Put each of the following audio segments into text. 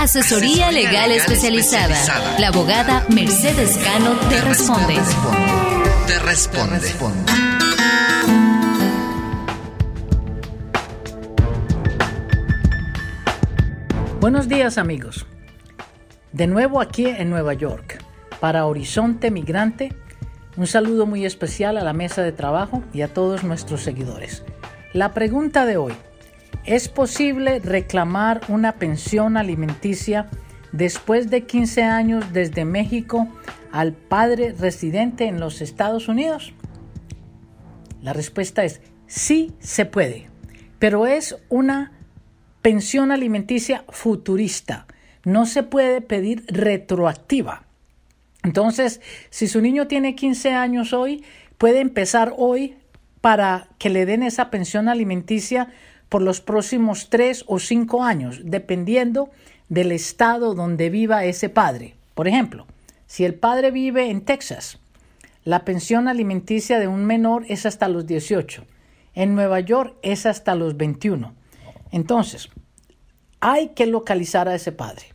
Asesoría legal especializada. La abogada Mercedes Cano te responde. Te responde. Buenos días amigos. De nuevo aquí en Nueva York. Para Horizonte Migrante, un saludo muy especial a la mesa de trabajo y a todos nuestros seguidores. La pregunta de hoy. ¿Es posible reclamar una pensión alimenticia después de 15 años desde México al padre residente en los Estados Unidos? La respuesta es sí se puede, pero es una pensión alimenticia futurista. No se puede pedir retroactiva. Entonces, si su niño tiene 15 años hoy, puede empezar hoy para que le den esa pensión alimenticia por los próximos tres o cinco años, dependiendo del estado donde viva ese padre. Por ejemplo, si el padre vive en Texas, la pensión alimenticia de un menor es hasta los 18. En Nueva York es hasta los 21. Entonces, hay que localizar a ese padre.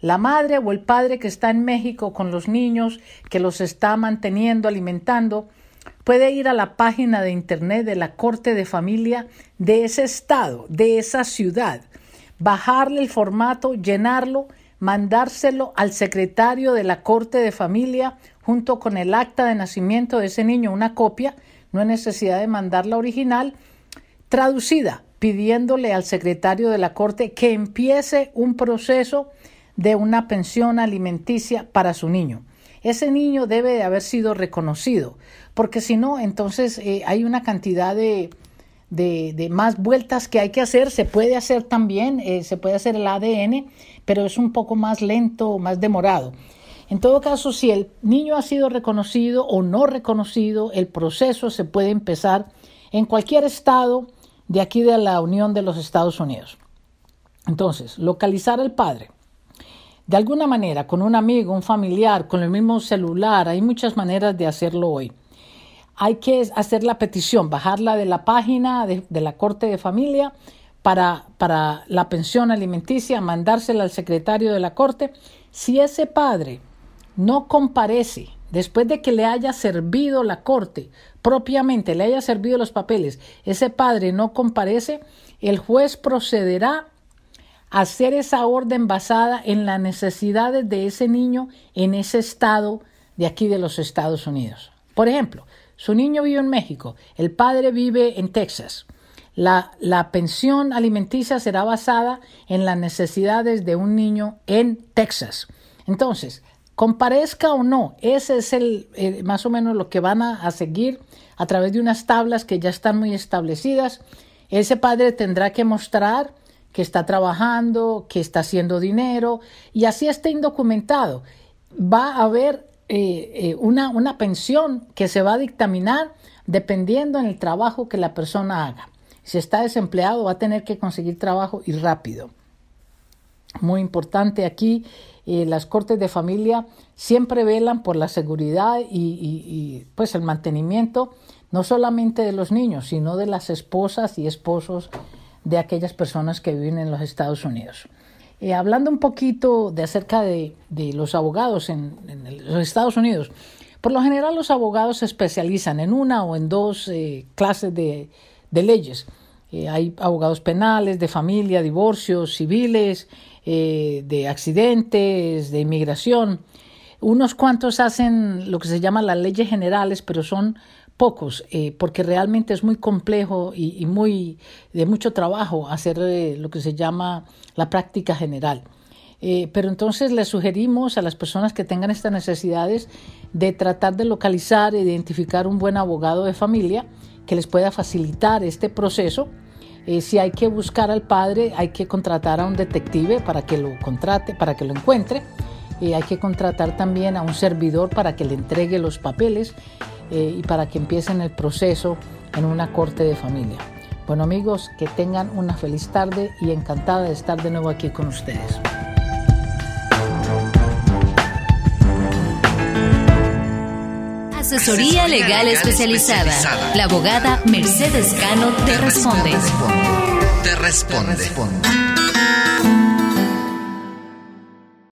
La madre o el padre que está en México con los niños, que los está manteniendo, alimentando, puede ir a la página de internet de la Corte de Familia de ese estado, de esa ciudad, bajarle el formato, llenarlo, mandárselo al secretario de la Corte de Familia junto con el acta de nacimiento de ese niño, una copia, no hay necesidad de mandar la original, traducida, pidiéndole al secretario de la Corte que empiece un proceso de una pensión alimenticia para su niño ese niño debe de haber sido reconocido, porque si no, entonces eh, hay una cantidad de, de, más vueltas que hay que hacer. Se puede hacer también, eh, se puede hacer el ADN, pero es un poco más lento, más demorado. En todo caso, si el niño ha sido reconocido o no reconocido, el proceso se puede empezar en cualquier estado de aquí de la Unión de los Estados Unidos. Entonces, localizar al padre de alguna manera, con un amigo, un familiar, con el mismo celular, hay muchas maneras de hacerlo hoy. Hay que hacer la petición, bajarla de la página de, la Corte de Familia para, para la pensión alimenticia, mandársela al secretario de la Corte. Si ese padre no comparece después de que le haya servido la corte, propiamente le haya servido los papeles, ese padre no comparece, el juez procederá hacer esa orden basada en las necesidades de ese niño en ese estado de aquí de los Estados Unidos. Por ejemplo, su niño vive en México, el padre vive en Texas. La, la, pensión alimenticia será basada en las necesidades de un niño en Texas. Entonces, comparezca o no, ese es el eh, más o menos lo que van a, a seguir a través de unas tablas que ya están muy establecidas. Ese padre tendrá que mostrar que está trabajando, que está haciendo dinero y así está indocumentado. Va a haber eh, eh, una, una pensión que se va a dictaminar dependiendo en el trabajo que la persona haga. Si está desempleado va a tener que conseguir trabajo y rápido. Muy importante aquí, eh, las cortes de familia siempre velan por la seguridad y, y, pues el mantenimiento no solamente de los niños, sino de las esposas y esposos de aquellas personas que viven en los Estados Unidos. Eh, hablando un poquito de acerca de, los abogados en, los Estados Unidos, por lo general los abogados se especializan en una o en dos eh, clases de, leyes. Eh, hay abogados penales, de familia, divorcios, civiles, de accidentes, de inmigración. Unos cuantos hacen lo que se llama las leyes generales, pero son pocos, eh, porque realmente es muy complejo y, muy de mucho trabajo hacer eh, lo que se llama la práctica general. Eh, pero entonces le sugerimos a las personas que tengan estas necesidades de tratar de localizar e identificar un buen abogado de familia que les pueda facilitar este proceso. si hay que buscar al padre, hay que contratar a un detective para que lo contrate, para que lo encuentre. Hay que contratar también a un servidor para que le entregue los papeles eh, y para que empiecen el proceso en una corte de familia. Bueno amigos, que tengan una feliz tarde y encantada de estar de nuevo aquí con ustedes. Asesoría legal especializada. La abogada Mercedes Cano te responde. Te responde.